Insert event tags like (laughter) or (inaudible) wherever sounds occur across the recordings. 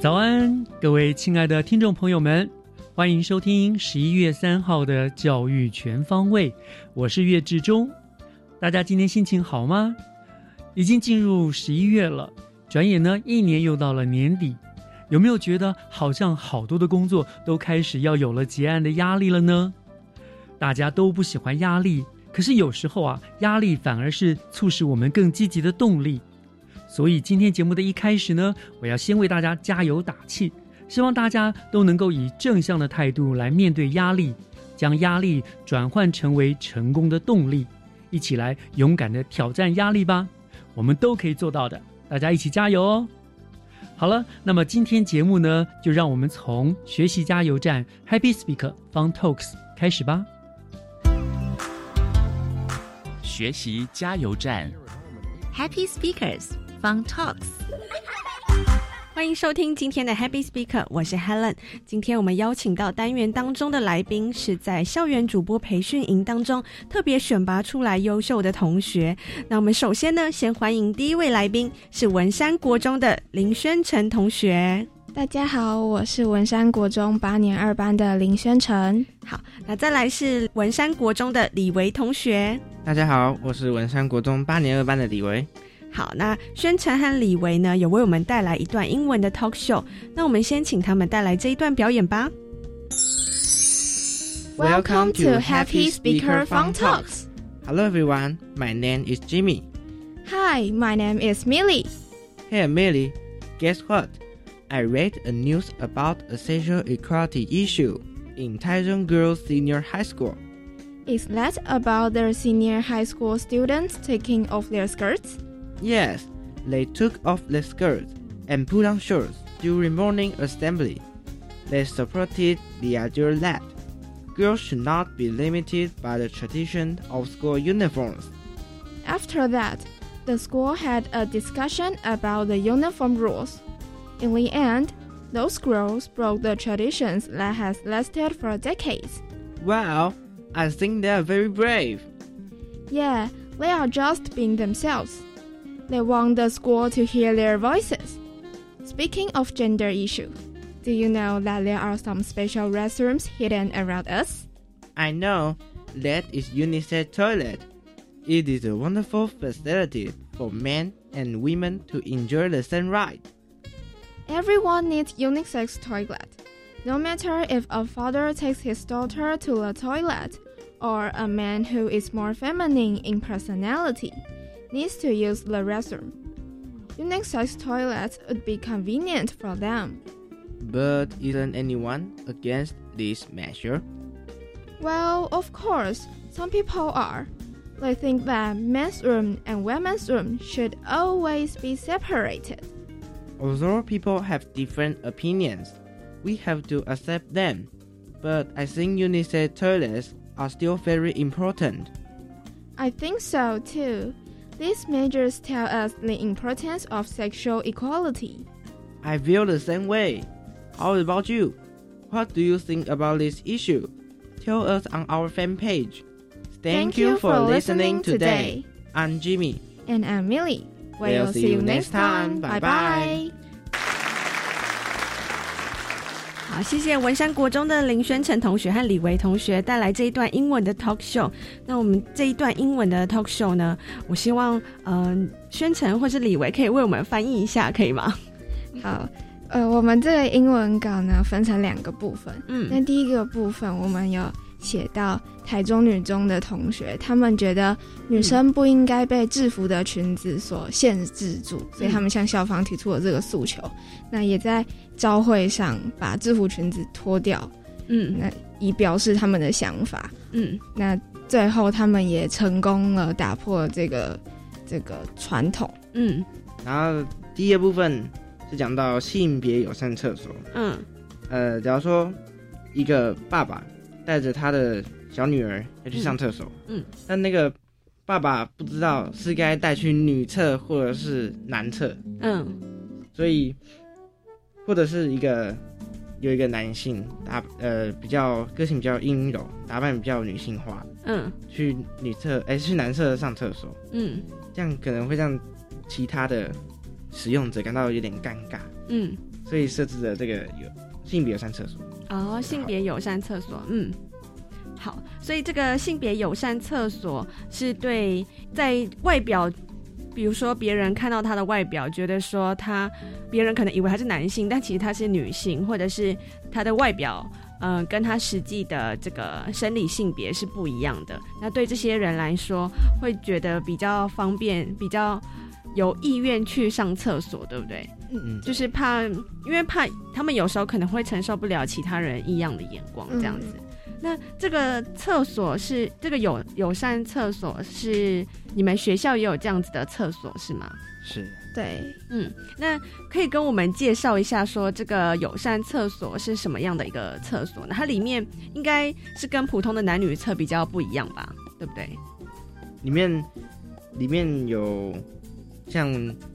早安，各位亲爱的听众朋友们，欢迎收听十一月三号的教育全方位。我是岳志忠，大家今天心情好吗？已经进入十一月了，转眼呢，一年又到了年底，有没有觉得好像好多的工作都开始要有了结案的压力了呢？大家都不喜欢压力，可是有时候啊，压力反而是促使我们更积极的动力。所以今天节目的一开始呢，我要先为大家加油打气，希望大家都能够以正向的态度来面对压力，将压力转换成为成功的动力，一起来勇敢的挑战压力吧，我们都可以做到的，大家一起加油哦！好了，那么今天节目呢，就让我们从学习加油站 Happy Speaker Fun Talks 开始吧。学习加油站 Happy Speakers。Fun Talks，欢迎收听今天的 Happy Speaker，我是 Helen。今天我们邀请到单元当中的来宾，是在校园主播培训营当中特别选拔出来优秀的同学。那我们首先呢，先欢迎第一位来宾，是文山国中的林宣成同学。大家好，我是文山国中八年二班的林宣成。好，那再来是文山国中的李维同学。大家好，我是文山国中八年二班的李维。好，那宣传和李维呢，有为我们带来一段英文的 talk show。那我们先请他们带来这一段表演吧。Welcome to Happy Speaker Fun Talks. Hello everyone, my name is Jimmy. Hi, my name is Millie. Hey Millie, guess what? I read a news about a sexual equality issue in Taichung Girls Senior High School. Is that about the senior high school students taking off their skirts? Yes, they took off their skirts and put on shorts during morning assembly. They supported the idea that girls should not be limited by the tradition of school uniforms. After that, the school had a discussion about the uniform rules. In the end, those girls broke the traditions that has lasted for decades. Wow, I think they are very brave. Yeah, they are just being themselves. They want the school to hear their voices. Speaking of gender issues, do you know that there are some special restrooms hidden around us? I know. That is unisex toilet. It is a wonderful facility for men and women to enjoy the same right. Everyone needs unisex toilet. No matter if a father takes his daughter to the toilet or a man who is more feminine in personality needs to use the restroom. Unisex toilets would be convenient for them. But isn't anyone against this measure? Well, of course, some people are. They think that men's room and women's room should always be separated. Although people have different opinions, we have to accept them. But I think unisex toilets are still very important. I think so too. These measures tell us the importance of sexual equality. I feel the same way. How about you? What do you think about this issue? Tell us on our fan page. Thank, Thank you, for, for listening, listening today. I'm Jimmy. And I'm Millie. We'll see you next time. Bye bye. 好，谢谢文山国中的林宣成同学和李维同学带来这一段英文的 talk show。那我们这一段英文的 talk show 呢，我希望嗯、呃，宣成或是李维可以为我们翻译一下，可以吗？(laughs) 好，呃，我们这个英文稿呢分成两个部分。嗯那第一个部分我们有写到台中女中的同学，他们觉得女生不应该被制服的裙子所限制住，所以他们向校方提出了这个诉求。那也在招会上把制服裙子脱掉，嗯那以表示他们的想法。嗯那最后他们也成功了打破了这个这个传统。嗯然后第二部分是讲到性别友善厕所。嗯呃，假如说一个爸爸带着他的小女儿要去上厕所，嗯，但那个爸爸不知道是该带去女厕或者是男厕，嗯。所以或者是一个有一个男性打呃比较个性比较阴柔，打扮比较女性化，嗯。去女厕哎、去男厕上厕所，嗯。这样可能会让其他的使用者感到有点尴尬，嗯，所以设置了这个有性别友善厕所。哦，性别友善厕所，嗯。好，所以这个性别友善厕所是对在外表，比如说别人看到他的外表，觉得说他，别人可能以为他是男性，但其实他是女性，或者是他的外表，嗯、跟他实际的这个生理性别是不一样的。那对这些人来说，会觉得比较方便，比较有意愿去上厕所，对不对？嗯嗯，就是怕，因为怕他们有时候可能会承受不了其他人异样的眼光，这样子。那这个厕所是这个友友善厕所是你们学校也有这样子的厕所是吗？是。对，嗯，那可以跟我们介绍一下，说这个友善厕所是什么样的一个厕所呢？它里面应该是跟普通的男女厕比较不一样吧，对不对？里面里面有像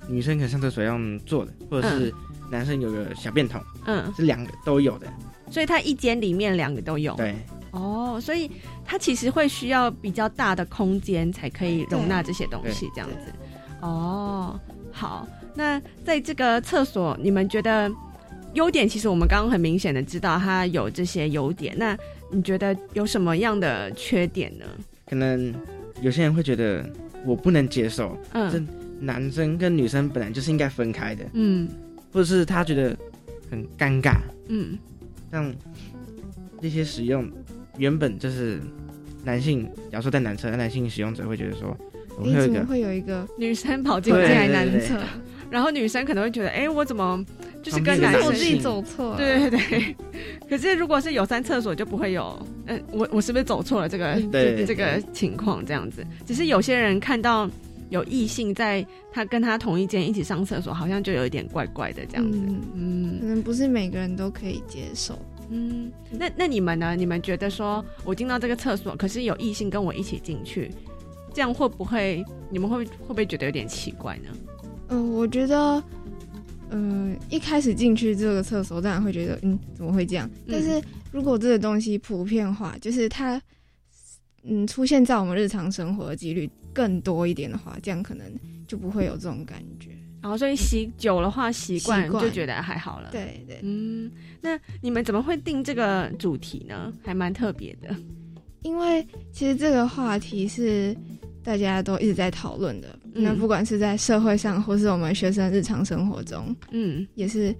女生可能上厕所要用坐的，或者是男生有个小便桶，嗯，是两个都有的。所以它一间里面两个都有。对，哦，所以它其实会需要比较大的空间才可以容纳这些东西，这样子。哦，好，那在这个厕所，你们觉得优点？其实我们刚刚很明显的知道它有这些优点，那你觉得有什么样的缺点呢？可能有些人会觉得我不能接受，嗯这男生跟女生本来就是应该分开的，嗯或者是他觉得很尴尬，嗯像那些使用原本就是男性，假如说在男厕，男性使用者会觉得说，怎么会有一个会有一个女生跑进进来男厕？然后女生可能会觉得，哎，我怎么就是跟男生自己走错。对对对，可是如果是有三厕所就不会有，嗯、我我是不是走错了这个对这个情况这样子？只是有些人看到有异性在他跟他同一间一起上厕所，好像就有一点怪怪的这样子。嗯，嗯可能不是每个人都可以接受。嗯，那那你们呢？你们觉得说我进到这个厕所，可是有异性跟我一起进去，这样会不会你们会会不会觉得有点奇怪呢？嗯、我觉得，嗯、一开始进去这个厕所，当然会觉得，嗯，怎么会这样？嗯但是如果这个东西普遍化，就是它，嗯，出现在我们日常生活的几率更多一点的话，这样可能就不会有这种感觉。然后所以习久了话习惯习惯就觉得还好了。，对对，嗯，那你们怎么会定这个主题呢？还蛮特别的。因为其实这个话题是大家都一直在讨论的，嗯那不管是在社会上，或是我们学生日常生活中，嗯也是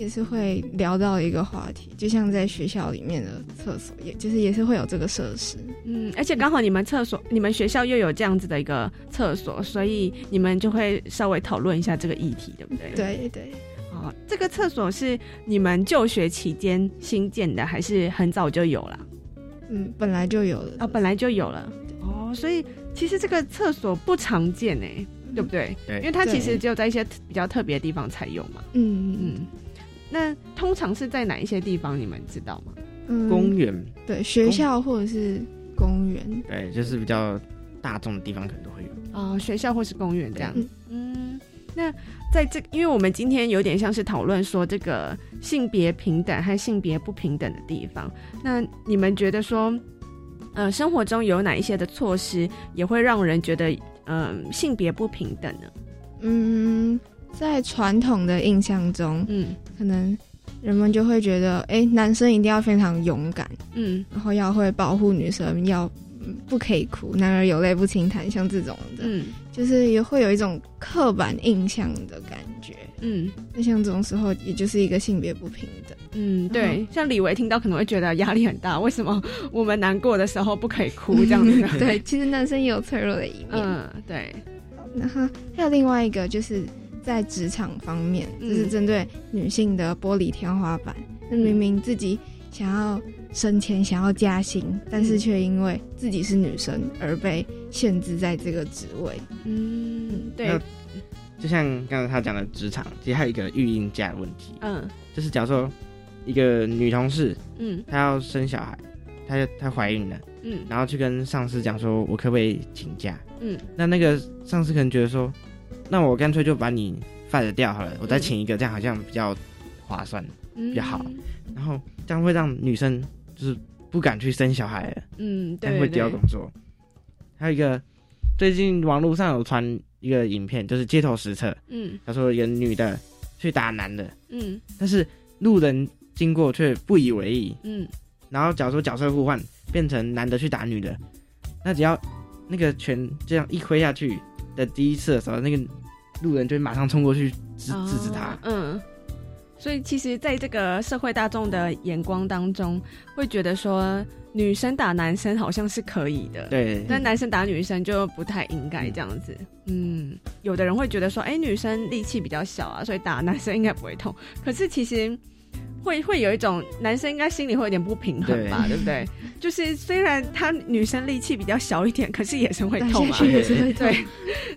也是会聊到一个话题，就像在学校里面的厕所，也就是也是会有这个设施。嗯，而且刚好你们厕所、你们学校又有这样子的一个厕所，所以你们就会稍微讨论一下这个议题，对不对？。对对，哦，这个厕所是你们就学期间新建的，还是很早就有了？嗯，本来就有的。哦，本来就有了。哦，所以其实这个厕所不常见哎，对不对？对因为它其实对只有在一些比较特别的地方才有嘛。嗯嗯，那通常是在哪一些地方？你们知道吗？嗯，公园，对学校或者是公园，对，就是比较大众的地方可能都会有。哦，学校或是公园这样。嗯嗯，那在这，因为我们今天有点像是讨论说这个性别平等和性别不平等的地方，那你们觉得说，呃，生活中有哪一些的措施也会让人觉得，嗯、性别不平等呢？嗯，在传统的印象中，嗯可能人们就会觉得，哎、男生一定要非常勇敢，嗯然后要会保护女生，要嗯不可以哭，男儿有泪不轻弹，像这种的，嗯就是也会有一种刻板印象的感觉。嗯那像这种时候，也就是一个性别不平等。嗯，对，像李维听到可能会觉得压力很大，为什么我们难过的时候不可以哭这样子？(laughs) 对，其实男生也有脆弱的一面。嗯，对，然后还有另外一个就是在职场方面，嗯。就是针对女性的玻璃天花板。那、明明自己想要升迁、想要加薪，但是却因为自己是女生而被限制在这个职位。嗯，对，就像刚才他讲的职场，其实还有一个育婴假的问题，嗯。就是假如说一个女同事嗯。她要生小孩，她她怀孕了，嗯。然后去跟上司讲说，我可不可以请假？嗯。那那个上司可能觉得说，那我干脆就把你 fire 掉好了，我再请一个，这样好像比较划算。嗯，比较好然后这样会让女生就是不敢去生小孩了，嗯，对，会丢对工作。还有一个，最近网络上有传一个影片，就是街头实测，嗯他说一个女的去打男的，嗯但是路人经过却不以为意。嗯然后假如说角色互换，变成男的去打女的，那只要那个拳这样一挥下去的第一次的时候，那个路人就会马上冲过去制制止他哦。嗯，所以其实，在这个社会大众的眼光当中，会觉得说女生打男生好像是可以的，对，但男生打女生就不太应该这样子。嗯，有的人会觉得说，哎、女生力气比较小啊，所以打男生应该不会痛。(laughs) 可是其实会会有一种男生应该心里会有点不平衡吧，对不对？(laughs) 就是虽然他女生力气比较小一点，可是也是会痛嘛也是会痛。对，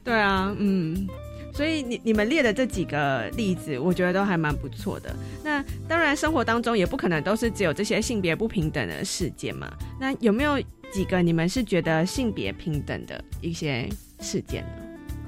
对啊，嗯，所以你你们列的这几个例子，我觉得都还蛮不错的。那当然，生活当中也不可能都是只有这些性别不平等的事件嘛。那有没有几个你们是觉得性别平等的一些事件呢？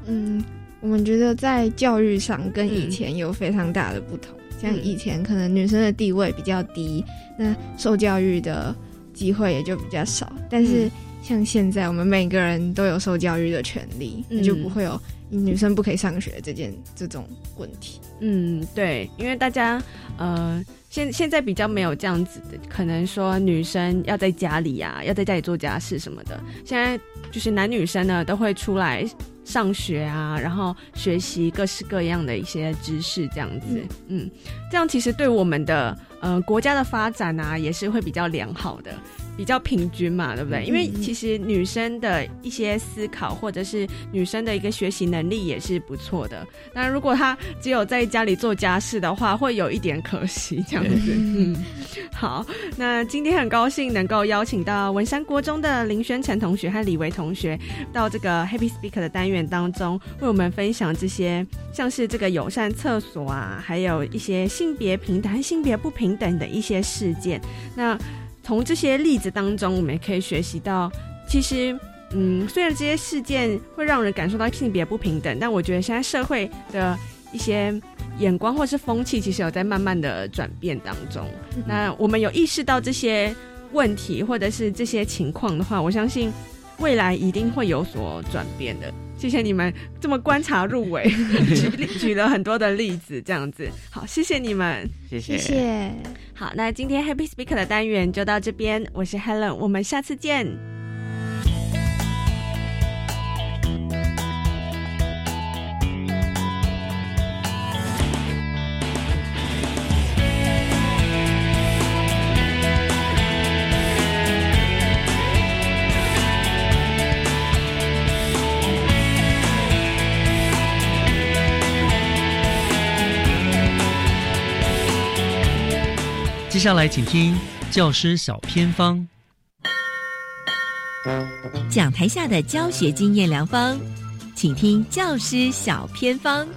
嗯，我们觉得在教育上跟以嗯前有非常大的不同。像嗯以前可能女生的地位比较低，那受教育的机会也就比较少。但是嗯像现在，我们每个人都有受教育的权利，嗯那就不会有女生不可以上学这件这种问题。嗯，对，因为大家呃，现现在比较没有这样子的，可能说女生要在家里啊，要在家里做家事什么的。现在就是男女生呢都会出来上学啊，然后学习各式各样的一些知识，这样子。嗯这样其实对我们的呃国家的发展啊，也是会比较良好的。比较平均嘛，对不对？因为其实女生的一些思考，或者是女生的一个学习能力也是不错的。那如果她只有在家里做家事的话，会有一点可惜，这样子。嗯，好，那今天很高兴能够邀请到文山国中的林轩成同学和李维同学到这个 Happy Speaker 的单元当中，为我们分享这些像是这个友善厕所啊，还有一些性别平等和性别不平等的一些事件。那从这些例子当中，我们也可以学习到，其实。嗯，虽然这些事件会让人感受到性别不平等，但我觉得现在社会的一些眼光或是风气，其实有在慢慢的转变当中。那我们有意识到这些问题或者是这些情况的话，我相信未来一定会有所转变的。谢谢你们这么观察入围，(laughs) 举举了很多的例子，这样子。好，谢谢你们。谢谢谢谢。好，那今天 Happy Speaker 的单元就到这边，我是 Helen，我们下次见。下来请听教师小偏方。讲台下的教学经验良方，请听教师小偏方。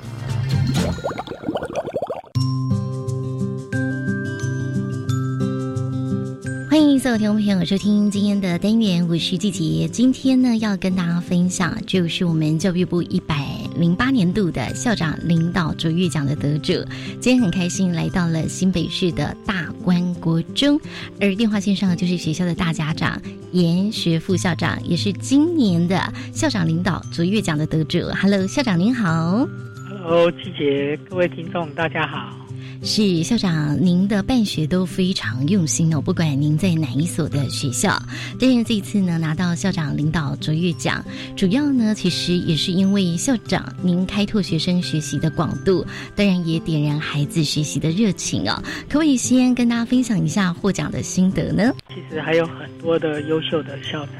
欢迎所有听众朋友收听今天的单元，我是季杰。今天呢，要跟大家分享就是我们教育部一百零八年度的校长领导卓越奖的得主。今天很开心来到了新北市的大观国中，而电话线上就是学校的大家长严学副校长，也是今年的校长领导卓越奖的得主。Hello，校长您好。Hello，季杰，各位听众，大家好。是校长，您的办学都非常用心哦。不管您在哪一所的学校，但是这一次呢，拿到校长领导卓越奖，主要呢，其实也是因为校长您开拓学生学习的广度，当然也点燃孩子学习的热情哦。可不可以先跟大家分享一下获奖的心得呢？其实还有很多的优秀的校长，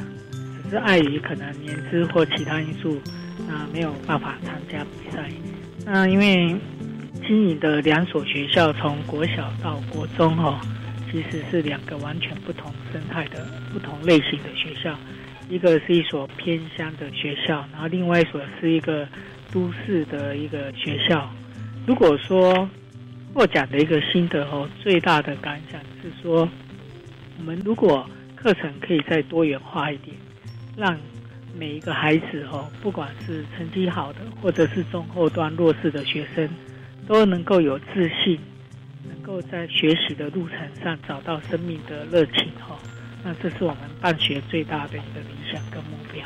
只是碍于可能年资或其他因素，那没有办法参加比赛。那因为。经营的两所学校，从国小到国中，哦，其实是两个完全不同生态的不同类型的学校。一个是一所偏乡的学校，然后另外一所是一个都市的一个学校。如果说获奖的一个心得哦，最大的感想是说，我们如果课程可以再多元化一点，让每一个孩子哦，不管是成绩好的，或者是中后端弱势的学生。都能够有自信，能够在学习的路程上找到生命的热情哈，那这是我们办学最大的一个理想跟目标。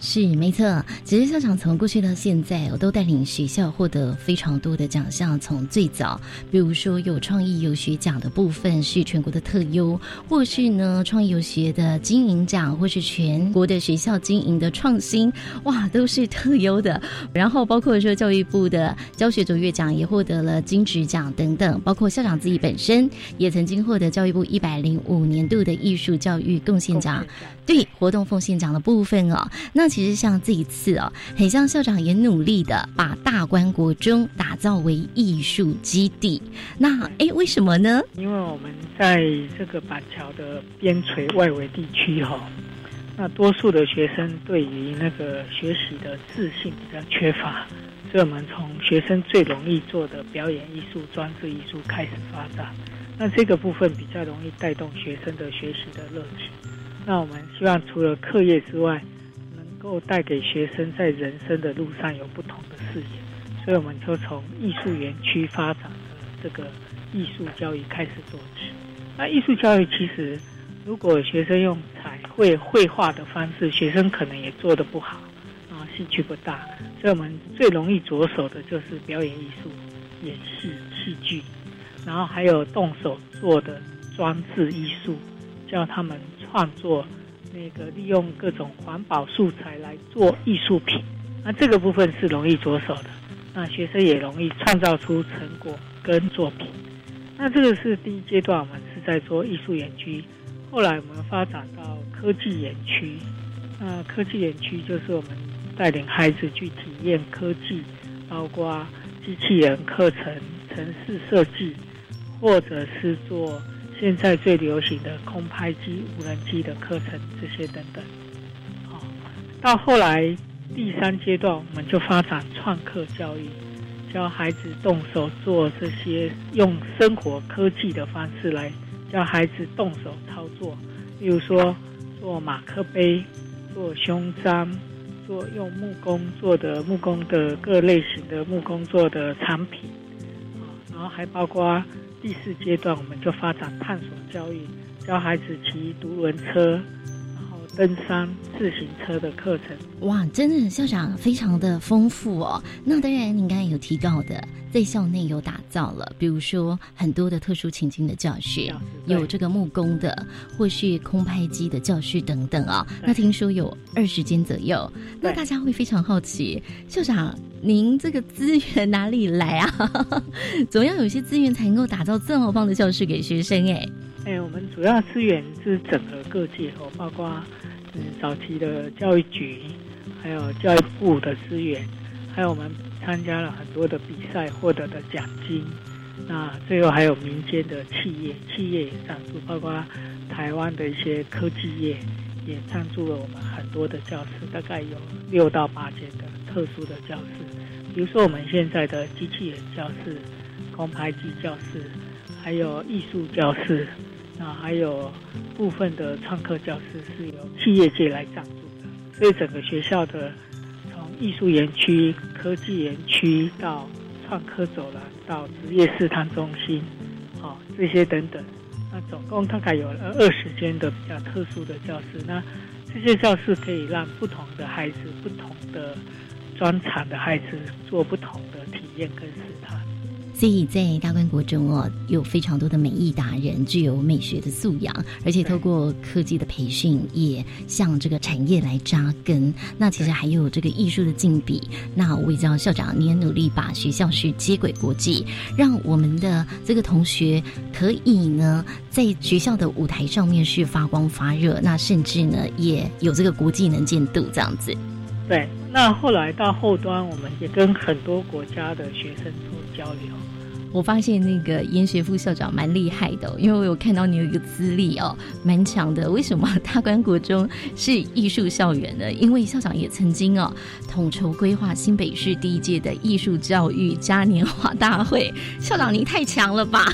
是没错，其实校长从过去到现在，我都带领学校获得非常多的奖项。从最早，比如说有创意游学奖的部分是全国的特优，或是呢创意游学的经营奖，或是全国的学校经营的创新，哇，都是特优的。然后包括说教育部的教学卓越奖也获得了金质奖等等，包括校长自己本身也曾经获得教育部一百零五年度的艺术教育贡献奖。对活动奉献奖的部分哦，那其实像这一次哦，很像校长也努力的把大观国中打造为艺术基地。那哎，为什么呢？因为我们在这个板桥的边陲外围地区哈，那多数的学生对于那个学习的自信比较缺乏，所以我们从学生最容易做的表演艺术、装置艺术开始发展。那这个部分比较容易带动学生的学习的热情。那我们希望除了课业之外，够带给学生在人生的路上有不同的视野，所以我们就从艺术园区发展的这个艺术教育开始做起。那艺术教育其实，如果学生用彩绘绘画的方式，学生可能也做得不好，啊，兴趣不大。所以我们最容易着手的就是表演艺术、演戏、戏剧，然后还有动手做的装置艺术，教他们。创作那个利用各种环保素材来做艺术品，那这个部分是容易着手的，那学生也容易创造出成果跟作品。那这个是第一阶段，我们是在做艺术园区，后来我们发展到科技园区。那科技园区就是我们带领孩子去体验科技，包括机器人课程、城市设计，或者是做。现在最流行的空拍机、无人机的课程，这些等等，好，到后来第三阶段，我们就发展创客教育，教孩子动手做这些，用生活科技的方式来教孩子动手操作，例如说做马克杯、做胸章、做用木工做的木工的各类型的木工做的产品，啊，然后还包括。第四阶段，我们就发展探索教育，教孩子骑独轮车，登山、自行车的课程。哇，真的校长非常的丰富哦。那当然，您刚才有提到的，在校内有打造了，比如说很多的特殊情境的教学，有这个木工的，或是空拍机的教室等等啊。那听说有二十间左右，那大家会非常好奇，校长。您这个资源哪里来啊？(laughs) 总要有些资源才能够打造这么棒的教室给学生哎。哎，我们主要资源是整合各界哦，包括嗯早期的教育局，还有教育部的资源，还有我们参加了很多的比赛获得的奖金。那最后还有民间的企业，企业也赞助，包括台湾的一些科技业也赞助了我们很多的教室，大概有六到八间的。特殊的教室，比如说我们现在的机器人教室、空拍机教室，还有艺术教室，那还有部分的创客教室是由企业界来赞助的。所以整个学校的从艺术园区、科技园区到创科走廊到职业试探中心，好这些等等，那总共大概有二十间的比较特殊的教室。那这些教室可以让不同的孩子、不同的专长的孩子做不同的体验跟试探。所以在大观国中哦，有非常多的美艺达人，具有美学的素养，而且透过科技的培训，也向这个产业来扎根。那其实还有这个艺术的竞比。那我也知道校长你也努力把学校是接轨国际，让我们的这个同学可以呢在学校的舞台上面是发光发热，那甚至呢也有这个国际能见度这样子。对，那后来到后端，我们也跟很多国家的学生做交流。我发现那个研学副校长蛮厉害的，因为我有看到你有一个资历哦，蛮强的。为什么大观国中是艺术校园呢？(laughs) 因为校长也曾经哦统筹规划新北市第一届的艺术教育嘉年华大会。校长您太强了吧！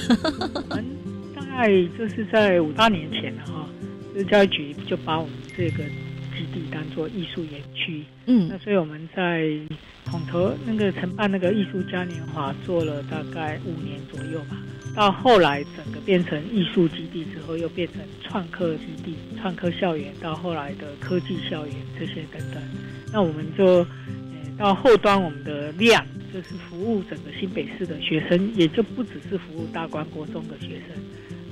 大概就是在五八年前哈，就是教育局就把我们这个。基地当做艺术园区，嗯，那所以我们在统筹那个承办那个艺术嘉年华做了大概五年左右吧。到后来整个变成艺术基地之后，又变成创客基地、创客校园，到后来的科技校园这些等等。那我们就，呃，到后端我们的量就是服务整个新北市的学生，也就不只是服务大观国中的学生。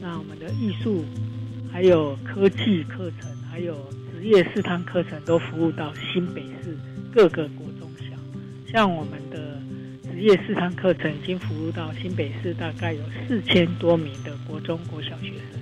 那我们的艺术还有科技课程，还有。职业四堂课程都服务到新北市各个国中小，像我们的职业四堂课程已经服务到新北市大概有四千多名的国中国小学生。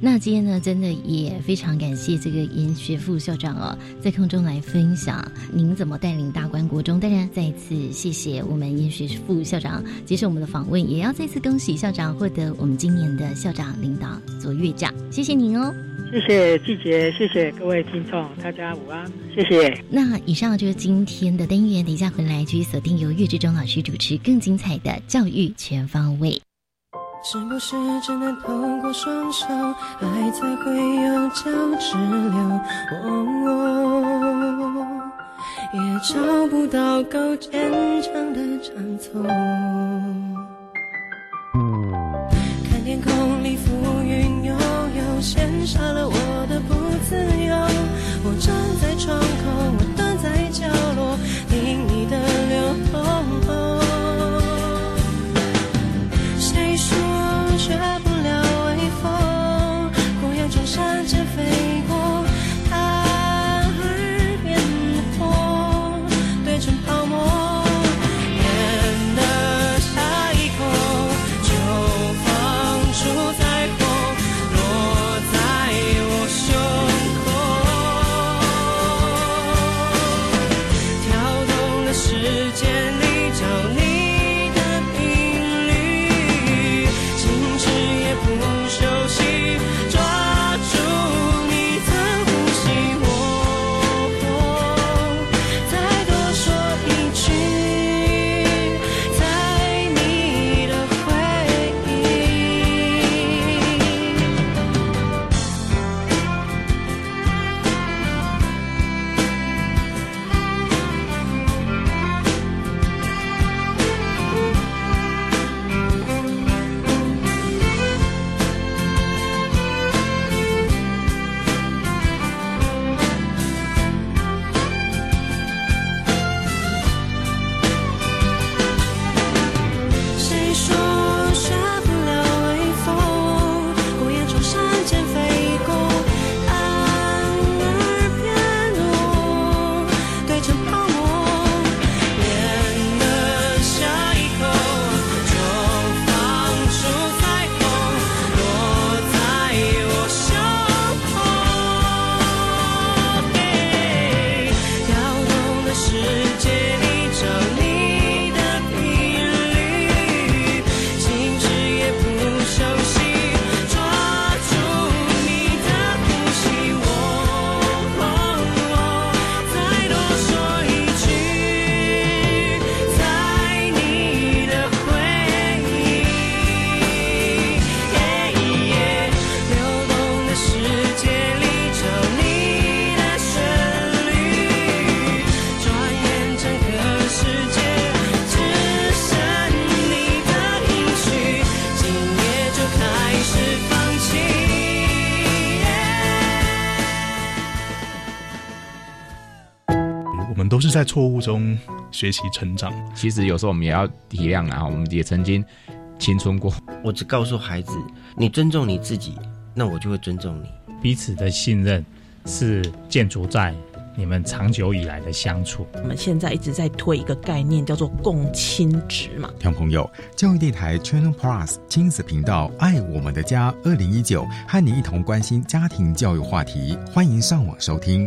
那今天呢，真的也非常感谢这个严学副校长哦，在空中来分享您怎么带领大观国中。当然，再一次谢谢我们严学副校长接受我们的访问，也要再次恭喜校长获得我们今年的校长领导卓越奖，谢谢您哦。谢谢季杰，谢谢各位听众，大家午安，谢谢。那以上就是今天的单元，等一下回来继续锁定由岳志忠老师主持更精彩的教育全方位。是不是只能透过双手，爱才会有交直流？哦也找不到够坚强的长从。看天空里浮云悠悠，羡煞了我的不自由。我站在窗是在错误中学习成长。其实有时候我们也要体谅啊，我们也曾经青春过。我只告诉孩子，你尊重你自己，那我就会尊重你。彼此的信任是建筑在你们长久以来的相处。我们现在一直在推一个概念，叫做共亲值嘛。听众朋友，教育电台 Channel Plus 亲子频道《爱我们的家》二零一九，和你一同关心家庭教育话题，欢迎上网收听。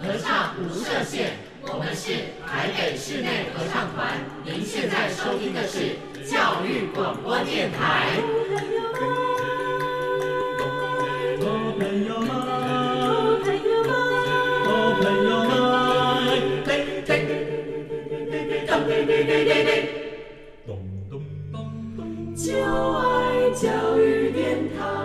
合唱不设限，我们是台北室内合唱团。您现在收听的是教育广播电台。就爱教育电台。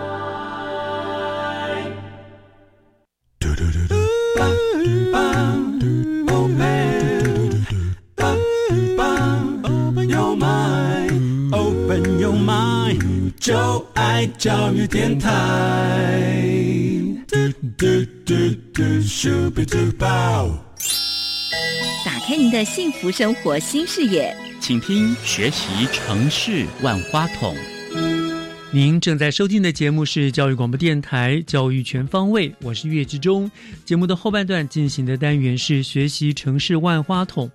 就爱教育电台。打开您的幸福生活新视野，请听学习城市万花筒。您正在收听的节目是教育广播电台《教育全方位》，我是岳志忠。节目的后半段进行的单元是学习城市万花筒。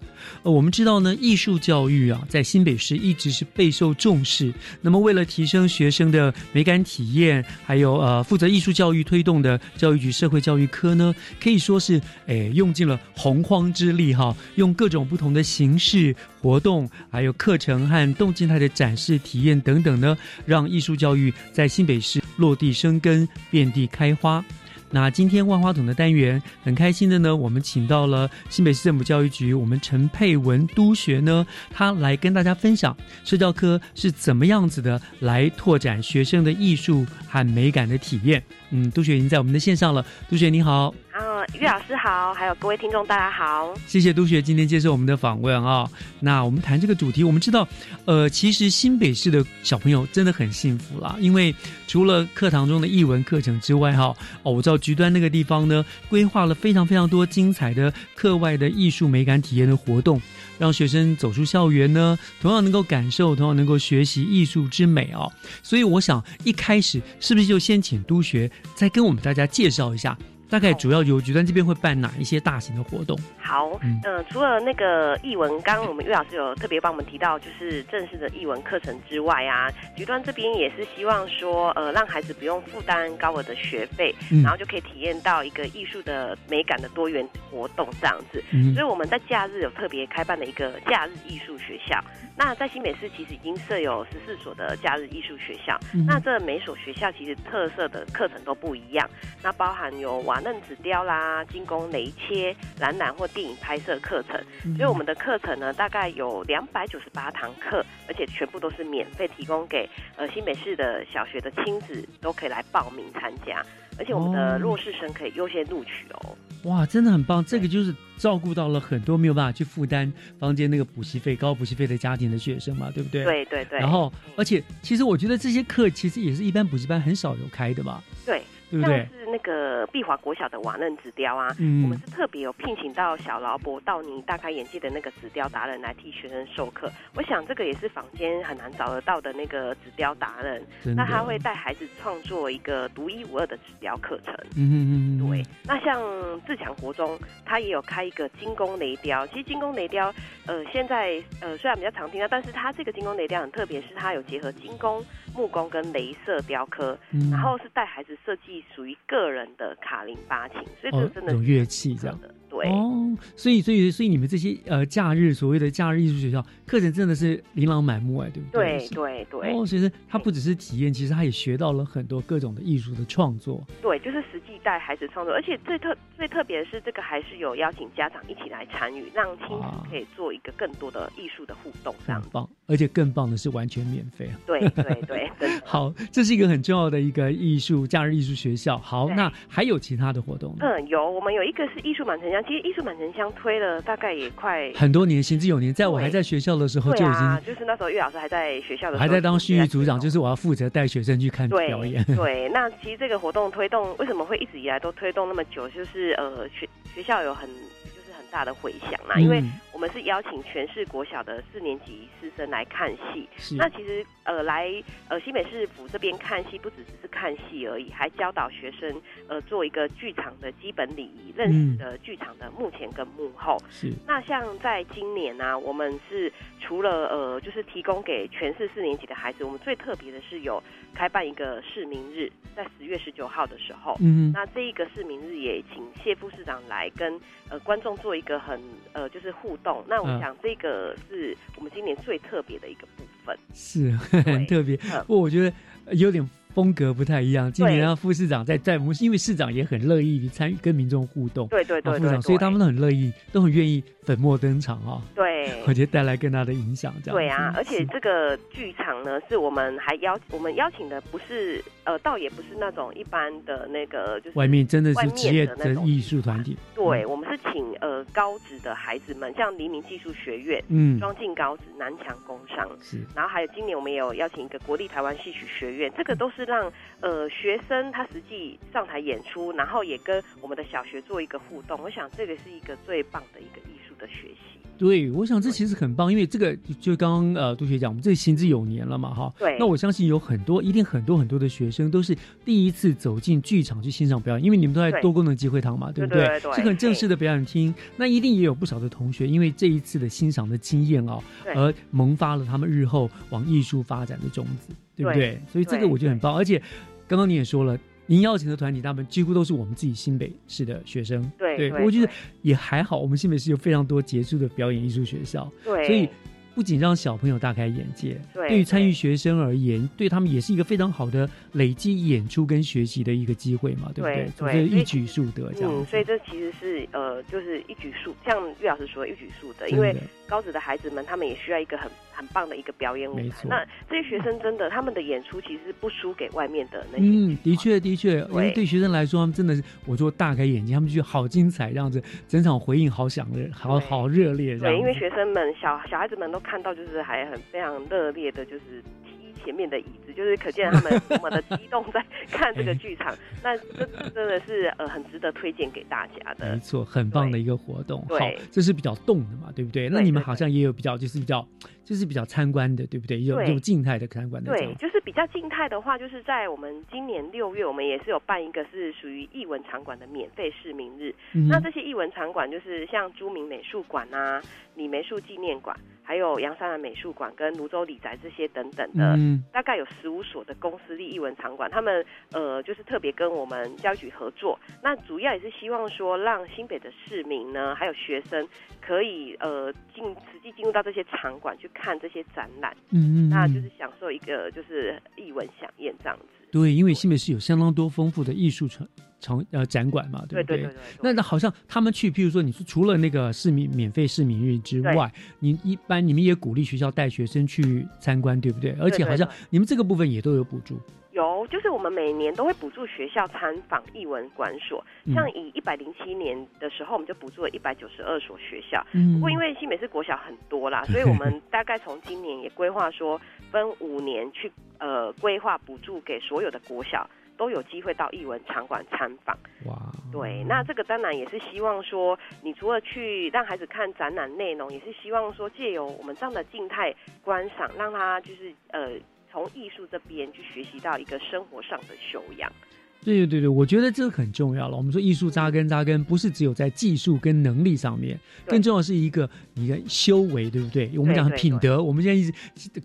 呃，我们知道呢，艺术教育啊，在新北市一直是备受重视。那么，为了提升学生的美感体验，还有呃，负责艺术教育推动的教育局社会教育科呢，可以说是诶，用尽了洪荒之力哈，用各种不同的形式。活动还有课程和动静态的展示体验等等呢，让艺术教育在新北市落地生根、遍地开花。那今天万花筒的单元很开心的呢，我们请到了新北市政府教育局我们陈佩文督学呢，他来跟大家分享社教科是怎么样子的来拓展学生的艺术和美感的体验。嗯，督学已经在我们的线上了，督学你好。啊，岳老师好，还有各位听众大家好。谢谢督学今天接受我们的访问啊。那我们谈这个主题，我们知道，呃，其实新北市的小朋友真的很幸福啦，因为除了课堂中的译文课程之外，哈，哦，我知道局端那个地方呢，规划了非常非常多精彩的课外的艺术美感体验的活动，让学生走出校园呢，同样能够感受，同样能够学习艺术之美哦。所以我想一开始是不是就先请督学再跟我们大家介绍一下？大概主要有局端这边会办哪一些大型的活动？好，嗯，除了那个译文，刚刚我们岳老师有特别帮我们提到，就是正式的译文课程之外啊，局端这边也是希望说，呃，让孩子不用负担高额的学费，然后就可以体验到一个艺术的美感的多元活动这样子。所以我们在假日有特别开办了一个假日艺术学校。那在新北市其实已经设有十四所的假日艺术学校，那这每所学校其实特色的课程都不一样，那包含有瓦楞纸雕啦、精工雷切、展览或电影拍摄课程，所以我们的课程呢大概有两百九十八堂课，而且全部都是免费提供给呃新北市的小学的亲子都可以来报名参加，而且我们的弱势生可以优先录取哦。哇，真的很棒！这个就是照顾到了很多没有办法去负担房间那个补习费、高补习费的家庭的学生嘛，对不对？对对对。然后，而且其实我觉得这些课其实也是一般补习班很少有开的吧？对，对不对？是那个碧华国小的瓦楞纸雕啊，嗯我们是特别有聘请到小劳勃到你大开眼界的那个纸雕达人来替学生授课。我想这个也是坊间很难找得到的那个纸雕达人，那他会带孩子创作一个独一无二的纸雕课程。嗯嗯嗯，对，那像自强国中，他也有开一个精工雷雕。其实精工雷雕，呃，现在呃虽然比较常听到，但是它这个精工雷雕很特别，是它有结合精工、木工跟镭射雕刻，嗯然后是带孩子设计属于个人的卡林巴琴，所以这真的哦有乐器这样的。对。哦，所以所以所以你们这些呃假日所谓的假日艺术学校课程真的是琳琅满目哎，对不对对对对哦，其实他不只是体验，其实他也学到了很多各种的艺术的创作。对，就是实际带孩子创作，而且最特最特别的是，这个还是有邀请家长一起来参与，让亲子可以做一个更多的艺术的互动，这样很。棒，而且更棒的是完全免费啊！对对对，(laughs) 真的。好，这是一个很重要的一个艺术假日艺术学校。好，那还有其他的活动吗？嗯，有，我们有一个是艺术满城乡，其实艺术满城乡推了大概也快很多年，行之有年，在我还在学校的时候就已经，啊，就是那时候岳老师还在学校的时候，还在当训育组长，就是我要负责带学生去看表演。(laughs) 对，那其实这个活动推动为什么会一直以来都推动那么久？就是呃，学学校有很就是很大的回响啦，嗯因为我们是邀请全市国小的四年级师生来看戏是。那其实呃来呃新北市府这边看戏，不只只是看戏而已，还教导学生呃做一个剧场的基本礼仪，认识的剧场的幕前跟幕后。是那像在今年呢、我们是除了呃，就是提供给全市四年级的孩子，我们最特别的是有开办一个市民日，在十月十九号的时候，嗯那这一个市民日也请谢副市长来跟呃观众做一个很呃就是互动。那我嗯。想这个是我们今年最特别的一个部分。是 (laughs) 很特别，嗯。不过我觉得呃有点风格不太一样。今年让副市长在在我们，因为市长也很乐意参与跟民众互动，对对对啊副市长，所以他们都很乐意，都很愿意粉墨登场啊。对。我觉得带来更大的影响，这样对啊，而且这个剧场呢，是我们还邀我们邀请的不是呃，倒也不是那种一般的那个就是外面真的是职业的艺术团体，对，我们是请呃高职的孩子们，像黎明技术学院、嗯。庄敬高职、南强工商，是，然后还有今年我们也有邀请一个国立台湾戏曲学院，这个都是让呃学生他实际上台演出，然后也跟我们的小学做一个互动。我想这个是一个最棒的一个艺术的学习。对，我想这其实很棒，因为这个就刚刚呃杜学讲，我们这行之有年了嘛，哈。对那我相信有很多，一定很多很多的学生都是第一次走进剧场去欣赏表演，因为你们都在多功能集会堂嘛，对不对对对是很正式的表演厅。那一定也有不少的同学，因为这一次的欣赏的经验哦，而萌发了他们日后往艺术发展的种子，对不对？对所以这个我觉得很棒，而且刚刚你也说了。您邀请的团体，他们几乎都是我们自己新北市的学生。对对不过就是也还好。我们新北市有非常多杰出的表演艺术学校，对所以不仅让小朋友大开眼界，对于参与学生而言，对他们也是一个非常好的累积演出跟学习的一个机会嘛，对不对？对对所以一举数得这样嗯，所以这其实是呃，就是一举数，像岳老师说的一举数得，因为高职的孩子们他们也需要一个很很棒的一个表演舞台。那这些学生真的他们的演出其实是不输给外面的那些。嗯，的确的确，因为对对学生来说，他们真的是我就大开眼界，他们就觉得好精彩，这样子，整场回应好响热，好好热烈对，因为学生们小小孩子们都看到，就是还很非常热烈的，就是踢前面的椅子，(laughs) 就是可见他们多么的激动在看这个剧场。(laughs) 那这这真的是呃很值得推荐给大家的没。错，很棒的一个活动。对好，这是比较动的嘛，对不对？那你们好像也有比较，就是比较，就是比较参观的，对不对？有对有静态的参观的对，。就是比较静态的话，就是在我们今年六月，我们也是有办一个是属于艺文场馆的免费市民日。嗯那这些艺文场馆就是像朱明美术馆啊、李梅树纪念馆，还有杨山兰美术馆跟泸州李宅这些等等的，嗯。大概有十五所的公司立艺文场馆，他们呃就是特别跟我们教育局合作，那主要也是希望说让新北的市民呢，还有学生可以呃进实际进入到这些场馆去看这些展览，嗯嗯嗯。那就是享受一个就是艺文飨宴这样子。对，因为新北市有相当多丰富的艺术场场呃展馆嘛，不对对对？对那那好像他们去，譬如说，你说除了那个市民免费市民日之外，你一般你们也鼓励学校带学生去参观，对不对？而且好像你们这个部分也都有补助。有，就是我们每年都会补助学校参访艺文馆所，嗯。像以一百零七年的时候，我们就补助了一百九十二所学校。嗯。不过因为新北市国小很多啦，所以我们 (laughs) 大概从今年也规划说分五年去呃规划补助给所有的国小。都有机会到艺文场馆参访。哇，对，那这个当然也是希望说，你除了去让孩子看展览内容，也是希望说借由我们这样的静态观赏，让他就是呃从艺术这边去学习到一个生活上的修养。对对对对，我觉得这个很重要了。我们说艺术扎根扎根，不是只有在技术跟能力上面，更重要是一个你的修为，对不对？我们讲品德，我们现在一直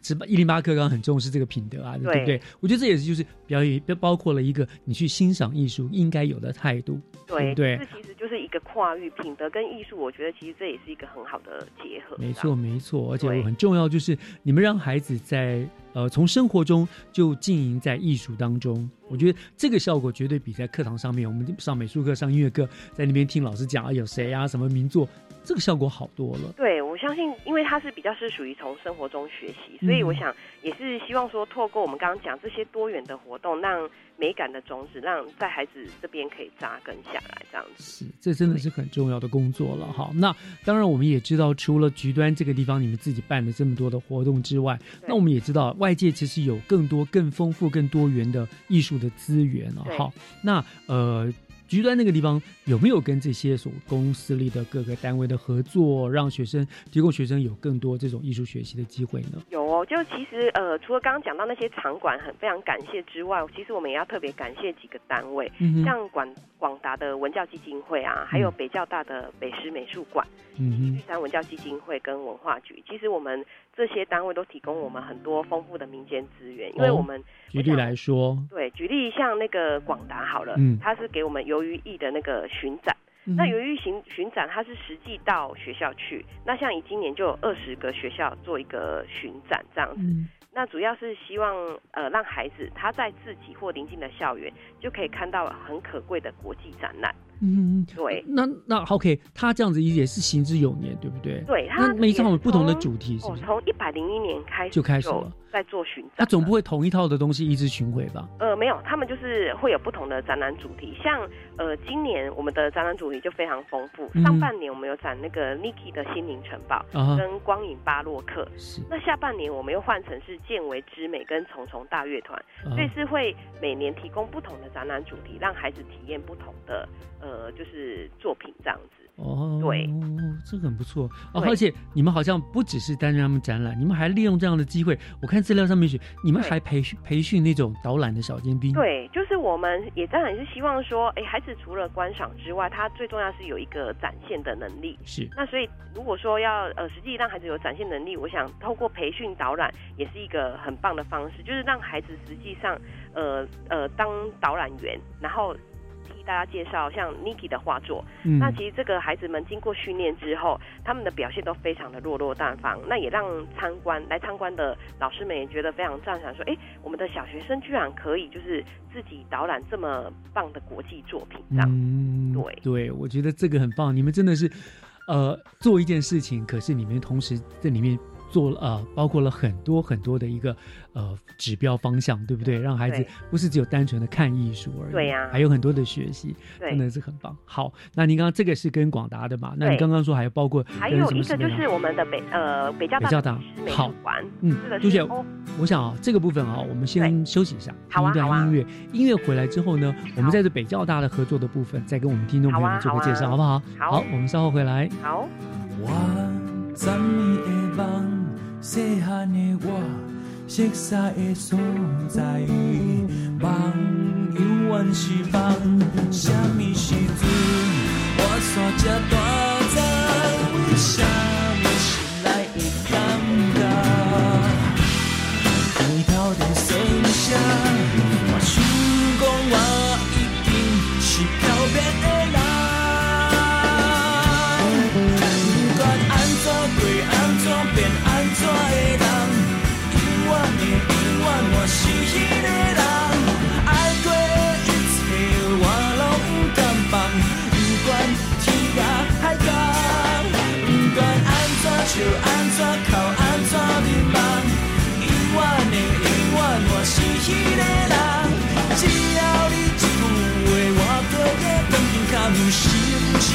只一零八课刚很重视这个品德啊，对不对？我觉得这也是就是表演，包括了一个你去欣赏艺术应该有的态度，对不对？这其实就是一个跨域品德跟艺术，我觉得其实这也是一个很好的结合。没错没错，而且很重要就是你们让孩子在。呃，从生活中就浸淫在艺术当中，我觉得这个效果绝对比在课堂上面，我们上美术课、上音乐课，在那边听老师讲啊，有谁啊，什么名作，这个效果好多了。对，我相信，因为它是比较是属于从生活中学习，所以我想也是希望说，透过我们刚刚讲这些多元的活动，让。美感的种子，让在孩子这边可以扎根下来，这样子是，这真的是很重要的工作了哈。那当然，我们也知道，除了局端这个地方你们自己办了这么多的活动之外，那我们也知道外界其实有更多、更丰富、更多元的艺术的资源了哈。那呃。局端那个地方有没有跟这些所公司立的各个单位的合作，让学生提供学生有更多这种艺术学习的机会呢？有哦，就其实呃，除了刚刚讲到那些场馆很非常感谢之外，其实我们也要特别感谢几个单位，嗯像广广达的文教基金会啊，还有北教大的北师美术馆，嗯，玉山文教基金会跟文化局，其实我们。这些单位都提供我们很多丰富的民间资源，因为我们举例来说，对，举例像那个广达好了，嗯，它是给我们由于艺的那个巡展，那由于巡巡展它是实际到学校去，那像以今年就有二十个学校做一个巡展这样子，那主要是希望呃让孩子他在自己或邻近的校园就可以看到很可贵的国际展览。嗯，对，那那 OK，他这样子也是行之有年，对不对？对，那每一场有不同的主题，是不是？从一百零一年开始就开始了。在做巡展，他总不会同一套的东西一直巡回吧？呃，没有，他们就是会有不同的展览主题。像呃，今年我们的展览主题就非常丰富。上半年我们有展那个 Niki 的心灵城堡跟光影巴洛克，那下半年我们又换成是见为之美跟重重大乐团，所以是会每年提供不同的展览主题，让孩子体验不同的呃，就是作品这样子。哦，对，这个很不错哦。而且你们好像不只是担任他们展览，你们还利用这样的机会。我看资料上面写，你们还培训培训那种导览的小尖兵。对，就是我们也当然是希望说，哎，孩子除了观赏之外，他最重要是有一个展现的能力。是。那所以如果说要呃实际让孩子有展现能力，我想透过培训导览也是一个很棒的方式，就是让孩子实际上呃呃当导览员，然后。大家介绍像 Niki 的画作，那其实这个孩子们经过训练之后，他们的表现都非常的落落大方，那也让参观来参观的老师们也觉得非常赞赏，说，哎，我们的小学生居然可以就是自己导览这么棒的国际作品，这样，嗯对，对，我觉得这个很棒，你们真的是，呃，做一件事情，可是你们同时在里面。做了呃，包括了很多很多的一个呃指标方向，对不对？让孩子不是只有单纯的看艺术而已，对呀，还有很多的学习，真的是很棒。好，那您刚刚这个是跟广达的嘛？那你刚刚说还有包括还有一个就是我们的北呃北教北教大好玩，嗯，朱姐，我想啊这个部分啊，我们先休息一下，听一段音乐，音乐回来之后呢，我们在这北交大的合作的部分，再跟我们听众朋友们做个介绍，好不好？好，我们稍后回来。好。细汉的我，熟悉的所在，梦永远是梦。什么时阵我煞这大灾？什么心内会感觉？回头在算声，只要你一句话，我就会放心甘心是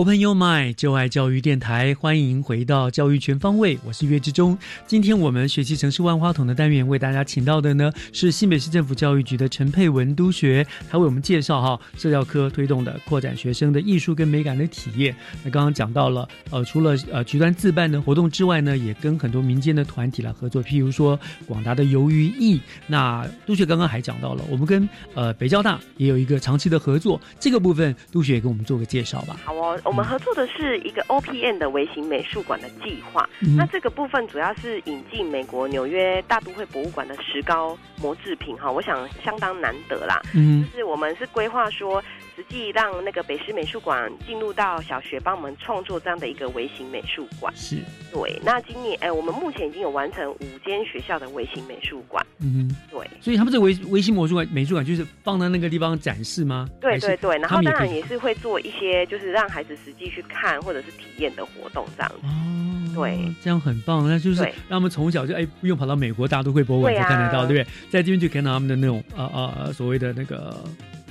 Open Your Mind，就爱教育电台，欢迎回到教育全方位，我是岳志忠。今天我们学习城市万花筒的单元，为大家请到的呢是新北市政府教育局的陈佩文督学，他为我们介绍哈社教科推动的扩展学生的艺术跟美感的体验。那刚刚讲到了，呃，除了呃局端自办的活动之外呢，也跟很多民间的团体来合作，譬如说广达的游于艺。那督学刚刚还讲到了，我们跟呃北交大也有一个长期的合作，这个部分督学也给我们做个介绍吧。好哦，我们合作的是一个 OPN 的微型美术馆的计划。嗯那这个部分主要是引进美国纽约大都会博物馆的石膏模制品哈，我想相当难得啦。嗯就是我们是规划说，实际让那个北师美术馆进入到小学，帮我们创作这样的一个微型美术馆。是，对。那今年，哎，我们目前已经有完成五间学校的微型美术馆。嗯哼。对。所以他们这个微微型美术馆美术馆就是放在那个地方展示吗？对对对，然后当然也是会做一些就是让孩子实际去看或者是体验的活动这样子。哦对。这样很棒，那就是让他们从小就哎不用跑到美国大都会博物馆才看得到，对不对？在这边就看到他们的那种呃呃所谓的那个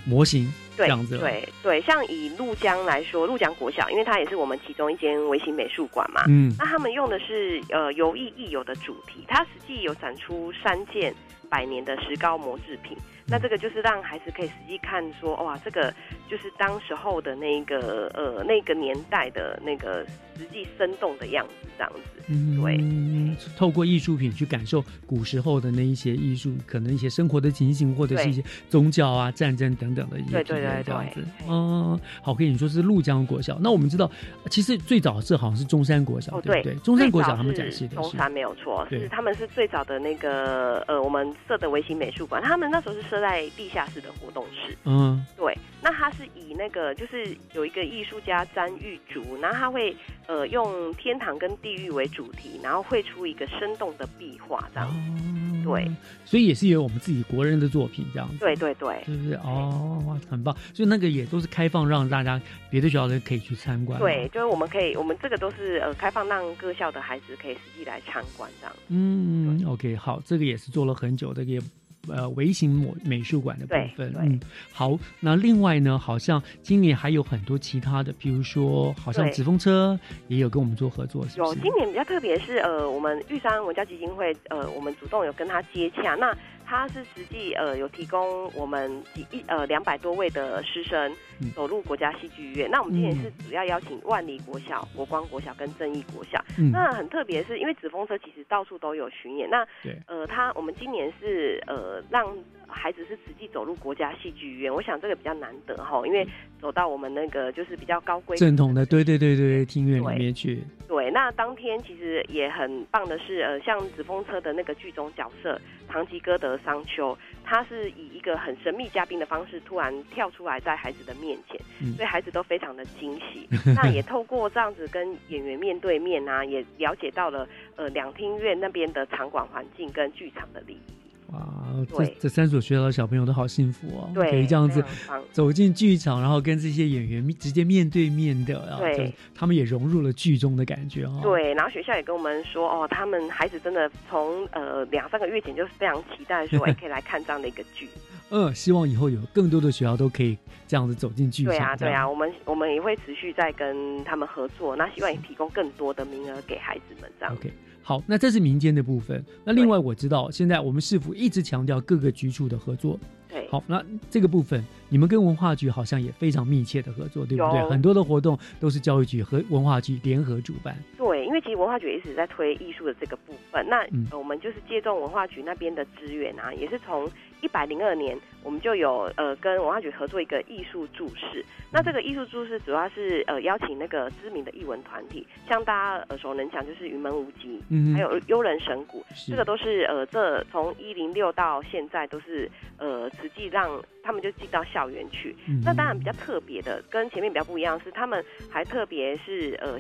模型这对样子。对对，像以鹭江来说，鹭江国小，因为它也是我们其中一间微型美术馆嘛，嗯那他们用的是呃游艺艺游的主题，它实际有展出三件百年的石膏模制品。那这个就是让孩子可以实际看说，哇，这个就是当时候的那个呃那个年代的那个实际生动的样子，这样子。嗯，对，透过艺术品去感受古时候的那一些艺术，可能一些生活的情形，或者是一些宗教啊、战争等等的一些对对对验这样子对。哦，好，可以你说是陆江国小。那我们知道，其实最早是好像是中山国小，对对？中山国小他们展示的是中山没有错，是他们是最早的那个呃，我们设的微型美术馆，他们那时候是设在地下室的活动室。嗯对，那他是以那个就是有一个艺术家詹玉竹，然后他会呃用天堂跟地狱为主题，然后绘出一个生动的壁画这样子。对，所以也是有我们自己国人的作品这样子。对对对，是不是？哦，哇，很棒！所以那个也都是开放让大家别的学校的可以去参观。对，就是我们可以，我们这个都是呃开放让各校的孩子可以实际来参观这样。嗯，OK，好，这个也是做了很久的也。呃，微型美美术馆的部分，嗯，好。那另外呢，好像今年还有很多其他的，比如说，好像纸风车也有跟我们做合作，有。今年比较特别是，呃，我们玉山文教基金会，呃，我们主动有跟他接洽，那。他是实际呃有提供我们几一呃两百多位的师生走入国家戏剧院。那我们今年是主要邀请万里国小、国光国小跟正义国小。那很特别是因为纸风车其实到处都有巡演。那呃他我们今年是呃让。孩子是实际走入国家戏剧院，我想这个比较难得哈，因为走到我们那个就是比较高规正统的，对对对对，庭院里面去。对，那当天其实也很棒的是，呃，像纸风车的那个剧中角色唐吉诃德商丘，他是以一个很神秘嘉宾的方式突然跳出来在孩子的面前，所以孩子都非常的惊喜。(laughs) 那也透过这样子跟演员面对面啊，也了解到了呃两厅院那边的场馆环境跟剧场的礼仪。哇，这这三所学校的小朋友都好幸福哦，可以这样子走进剧场，然后跟这些演员直接面对面的，对，他们也融入了剧中的感觉哦。对，然后学校也跟我们说，哦，他们孩子真的从呃两三个月前就非常期待说，(laughs) 哎可以来看这样的一个剧。嗯，希望以后有更多的学校都可以这样子走进剧场。对啊，对啊，我们我们也会持续在跟他们合作，那希望也提供更多的名额给孩子们这样。OK。好，那这是民间的部分。那另外我知道，现在我们市府一直强调各个局处的合作。对，好，那这个部分，你们跟文化局好像也非常密切的合作，对不对？很多的活动都是教育局和文化局联合主办。对，因为其实文化局一直在推艺术的这个部分，那我们就是借重文化局那边的资源啊，也是从。一百零二年，我们就有呃跟文化局合作一个艺术注释。那这个艺术注释主要是呃邀请那个知名的艺文团体，像大家耳熟能详就是云门舞集，嗯，还有幽人神谷，这个都是呃这从一零六到现在都是呃实际让他们就进到校园去。那当然比较特别的，跟前面比较不一样是，他们还特别是呃。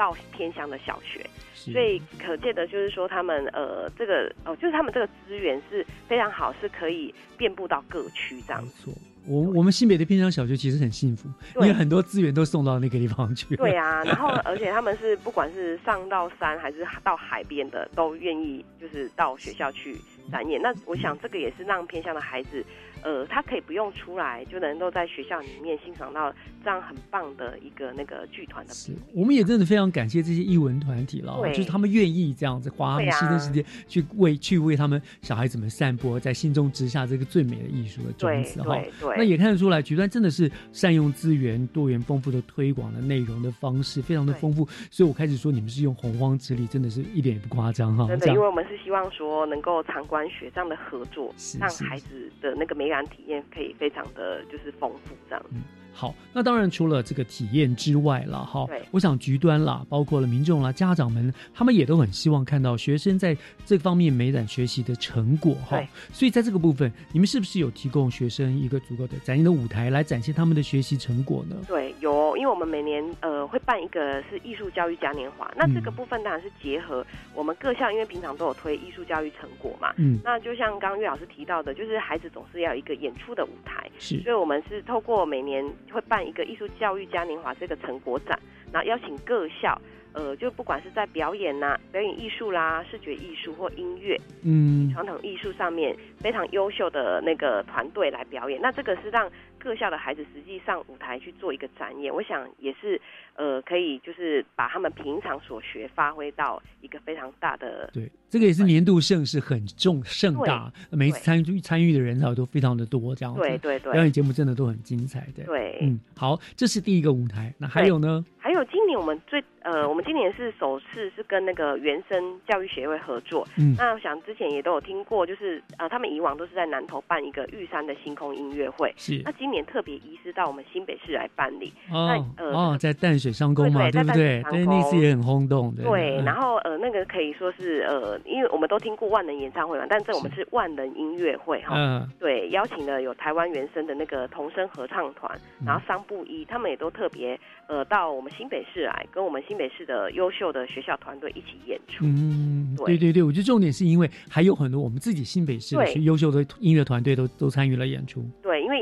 到偏乡的小学，所以可见的就是说，他们呃，这个哦，就是他们这个资源是非常好，是可以遍布到各区这样。没错，我我们新北的偏乡小学其实很幸福，因为很多资源都送到那个地方去。对啊，然后而且他们是不管是上到山还是到海边的，都愿意就是到学校去展演。那我想这个也是让偏乡的孩子。呃，他可以不用出来，就能够在学校里面欣赏到这样很棒的一个那个剧团的。是，我们也真的非常感谢这些艺文团体了，就是他们愿意这样子花他们牺牲时间去为去为他们小孩子们散播在心中植下这个最美的艺术的种子哈。那也看得出来，局端真的是善用资源、多元丰富的推广的内容的方式，非常的丰富。所以我开始说，你们是用洪荒之力，真的是一点也不夸张哈。真的，因为我们是希望说能够参观学这样的合作，让孩子的那个美。感体验可以非常的就是丰富这样。好，那当然除了这个体验之外了哈，我想局端啦，包括了民众啦、家长们，他们也都很希望看到学生在这方面美展学习的成果哈。所以在这个部分，你们是不是有提供学生一个足够的展现的舞台来展现他们的学习成果呢？对，有，因为我们每年呃会办一个是艺术教育嘉年华，那这个部分当然是结合我们各校，因为平常都有推艺术教育成果嘛。嗯，那就像刚刚岳老师提到的，就是孩子总是要有一个演出的舞台，是，所以我们是透过每年。会办一个艺术教育嘉年华这个成果展，然后邀请各校，呃，就不管是在表演呐、表演艺术啦、视觉艺术或音乐，嗯，传统艺术上面非常优秀的那个团队来表演。那这个是让各校的孩子实际上舞台去做一个展演，我想也是。呃，可以就是把他们平常所学发挥到一个非常大的。对，这个也是年度盛事，很重盛大，每一次参与参与的人潮都非常的多，这样子。对对对，表演节目真的都很精彩的。对，嗯，好，这是第一个舞台，那还有呢？还有今年我们最呃，我们今年是首次是跟那个原生教育协会合作。嗯，那我想之前也都有听过，就是呃，他们以往都是在南头办一个玉山的星空音乐会。是。那今今年特别移师到我们新北市来办理。哦那呃哦，在淡水商工嘛，对不对？对，那次也很轰动的。对，嗯然后呃，那个可以说是呃，因为我们都听过万能演唱会嘛，但这我们是万能音乐会哈。嗯对，邀请了有台湾原声的那个童声合唱团，嗯然后桑布一，他们也都特别呃到我们新北市来，跟我们新北市的优秀的学校团队一起演出。嗯，对对对对，我觉得重点是因为还有很多我们自己新北市的对优秀的音乐团队都都参与了演出。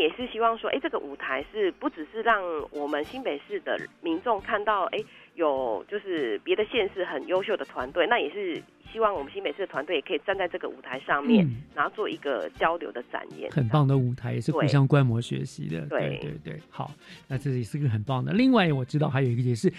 也是希望说，哎，这个舞台是不只是让我们新北市的民众看到，哎，有就是别的县市很优秀的团队，那也是希望我们新北市的团队也可以站在这个舞台上面，嗯然后做一个交流的展演。很棒的舞台，也是互相观摩学习的。对对对对，好，那这也是个很棒的。另外，我知道还有一个也是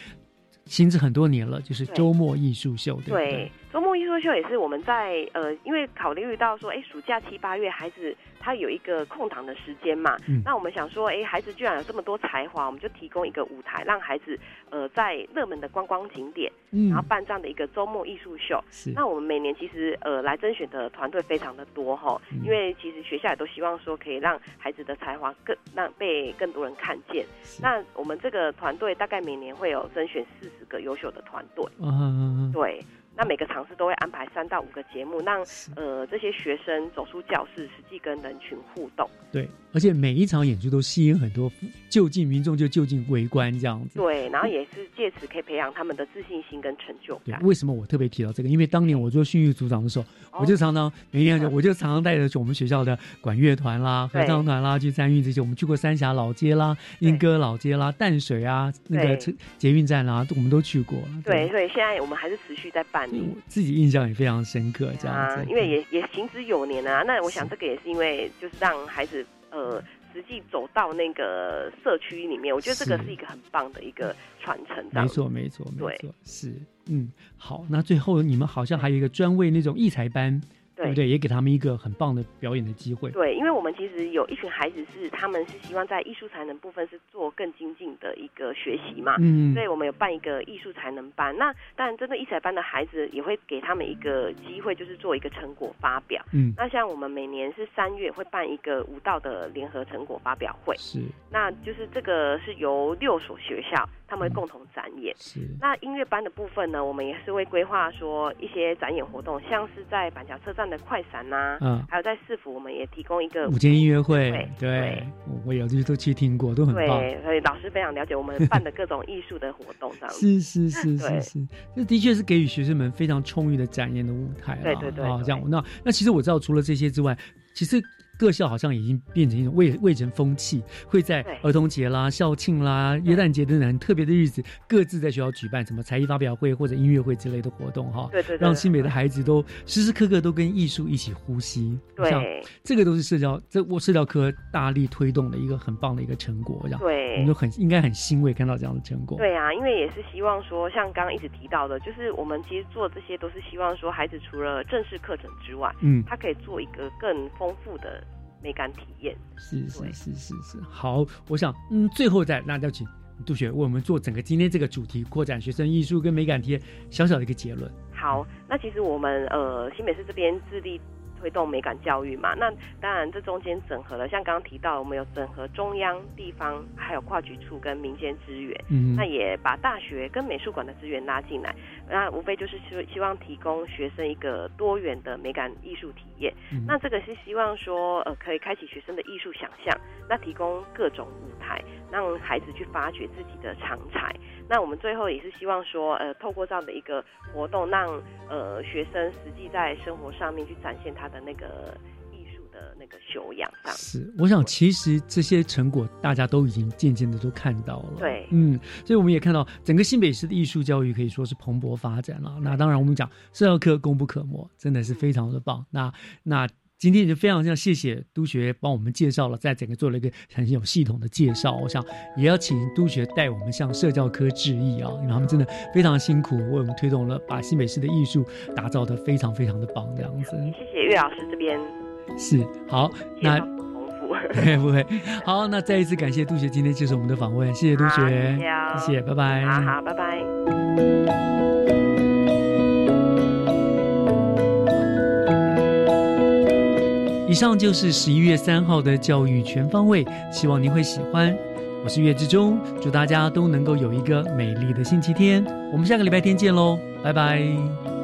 行之很多年了，就是周末艺术秀，对不对？对，周末艺术秀也是我们在呃，因为考虑到说，哎，暑假七八月孩子他有一个空档的时间嘛，嗯那我们想说，哎，孩子居然有这么多才华，我们就提供一个舞台，让孩子呃在热门的观光景点，嗯然后办这样的一个周末艺术秀。是那我们每年其实呃来甄选的团队非常的多哈，嗯因为其实学校也都希望说可以让孩子的才华更让被更多人看见。那我们这个团队大概每年会有甄选四十个优秀的团队。嗯，对，那每个场次都会安排三到五个节目，让呃这些学生走出教室，实际跟人群互动。对，而且每一场演出都吸引很多就近民众就就近围观这样子。对，然后也是借此可以培养他们的自信心跟成就对感，。为什么我特别提到这个？因为当年我做训育组长的时候，哦我就常常每年嗯 (laughs) 我就常常带着我们学校的管乐团啦、合唱团啦去参与这些。我们去过三峡老街啦、莺歌老街啦、淡水啊那个对车捷运站啦，我们都去过。对，所以现在我们还是持续在办理。自己印象也非常深刻，这样啊子。，因为也也行之有年啊。那我想这个也是因为就是让孩子呃实际走到那个社区里面，我觉得这个是是一个很棒的一个传承。没错，没错，没错，是嗯，好。那最后你们好像还有一个专为那种异才班，对不对？也给他们一个很棒的表演的机会。对，因为我们其实有一群孩子是他们是希望在艺术才能部分是做更精进的一个学习嘛，嗯所以我们有办一个艺术才能班。那当然，真的艺才班的孩子也会给他们一个机会，就是做一个成果发表。嗯那像我们每年是三月会办一个舞蹈的联合成果发表会，是那就是这个是由六所学校他们会共同展演。是。那音乐班的部分呢，我们也是会规划说一些展演活动，像是在板桥车站的快闪呐、嗯。还有在市府，我们也提供一个午间音乐会对，对，我有去都去听过，都很棒。对，所以老师非常了解我们办的各种艺术的活动，这样。(laughs) 子。是是 (laughs) 是是是，这的确是给予学生们非常充裕的展演的舞台啦对对对啊，对这样。那那其实我知道，除了这些之外，其实各校好像已经变成一种未未成风气，会在儿童节啦、校庆啦、耶诞节等等很特别的日子，各自在学校举办什么才艺发表会或者音乐会之类的活动哈，对对对让新北的孩子都时时刻刻都跟艺术一起呼吸。对。像这个都是社交这我社交科大力推动的一个很棒的一个成果，这样。对。我们都很应该很欣慰看到这样的成果。对啊，因为也是希望说，像刚刚一直提到的，就是我们其实做这些都是希望说，孩子除了正式课程之外，嗯。他可以做一个更丰富的美感体验。是是是是是，好，我想嗯，最后再那就请杜雪为我们做整个今天这个主题扩展学生艺术跟美感体验小小的一个结论。好，那其实我们呃新北市这边致力推动美感教育嘛，那当然这中间整合了，像刚刚提到，我们有整合中央、地方，还有跨局处跟民间资源，嗯那也把大学跟美术馆的资源拉进来，那无非就是希希望提供学生一个多元的美感艺术体验。嗯那这个是希望说，呃，可以开启学生的艺术想象，那提供各种舞台，让孩子去发掘自己的长才。那我们最后也是希望说，呃，透过这样的一个活动，让呃学生实际在生活上面去展现他的那个艺术的那个修养。是，我想其实这些成果大家都已经渐渐的都看到了。对嗯，所以我们也看到整个新北市的艺术教育可以说是蓬勃发展了。那当然，我们讲社教课功不可没，真的是非常的棒。那那。今天也非常非常谢谢督学帮我们介绍了，在整个做了一个很有系统的介绍。我想也要请督学带我们向社教科致意啊，因为他们真的非常辛苦，为我们推动了把新北市的艺术打造的非常非常的棒，这样子。谢谢岳老师这边 (laughs) 是好，那。不会，好，那再一次感谢督学今天接受我们的访问，谢谢杜好学，谢谢哦谢谢，拜拜，好好，拜拜。以上就是十一月三号的教育全方位，希望您会喜欢。我是月之中，祝大家都能够有一个美丽的星期天。我们下个礼拜天见喽，拜拜。